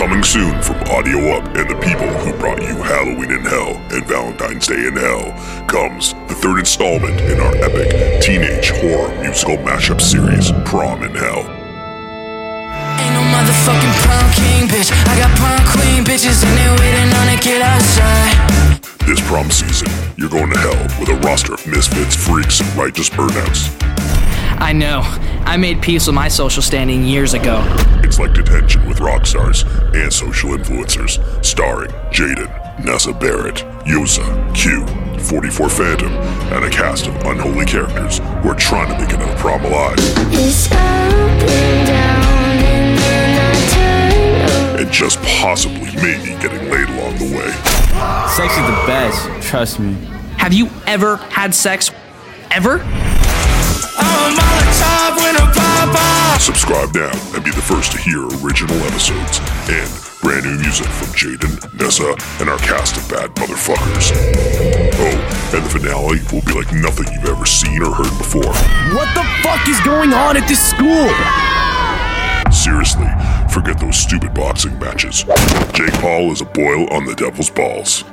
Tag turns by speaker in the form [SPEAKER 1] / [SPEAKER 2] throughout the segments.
[SPEAKER 1] Coming soon from Audio Up and the people who brought you Halloween in Hell and Valentine's Day in Hell comes the third installment in our epic teenage horror musical mashup series, Prom in Hell.
[SPEAKER 2] Ain't no motherfucking prom king, bitch. I got prom queen bitches and they're waiting on to get outside.
[SPEAKER 1] This prom season, you're going to hell with a roster of misfits, freaks, and righteous burnouts.
[SPEAKER 3] I know. I made peace with my social standing years ago.
[SPEAKER 1] It's like detention with rock stars and social influencers, starring Jaden, Nessa Barrett, Yosa, Q, 44 Phantom, and a cast of unholy characters who are trying to make another prom alive.
[SPEAKER 4] It's up and down and then I.
[SPEAKER 1] And just possibly maybe getting laid along the way.
[SPEAKER 5] Sex is the best, trust me.
[SPEAKER 3] Have you ever had sex? Ever?
[SPEAKER 2] Oh, I'm a
[SPEAKER 1] Subscribe now and be the first to hear original episodes and brand new music from Jaden, Nessa, and our cast of bad motherfuckers. Oh, and the finale will be like nothing you've ever seen or heard before.
[SPEAKER 5] What the fuck is going on at this school?
[SPEAKER 1] Seriously, forget those stupid boxing matches. Jake Paul is a boil on the devil's balls.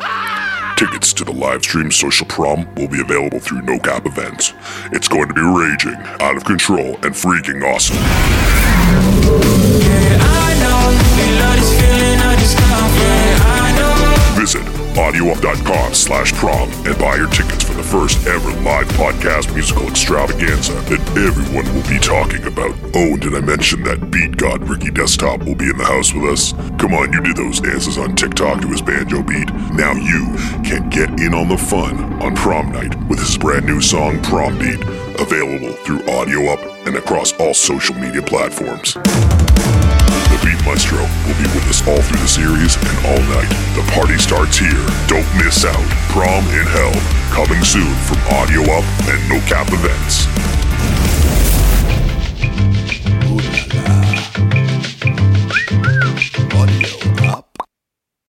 [SPEAKER 1] Tickets to the live stream social prom will be available through No Cap Events. It's going to be raging, out of control, and freaking awesome. audioup.com slash prom and buy your tickets for the first ever live podcast musical extravaganza that everyone will be talking about. Oh, and did I mention that beat god Ricky Desktop will be in the house with us? Come on, you did those dances on TikTok to his banjo beat. Now you can get in on the fun on prom night with his brand new song Prom Beat, available through Audio Up and across all social media platforms. Will be with us all through the series and all night. The party starts here. Don't miss out. Prom in Hell, coming soon from Audio Up and No Cap Events.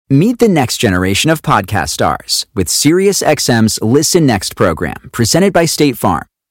[SPEAKER 6] Meet the next generation of podcast stars with SiriusXM's Listen Next program, presented by State Farm.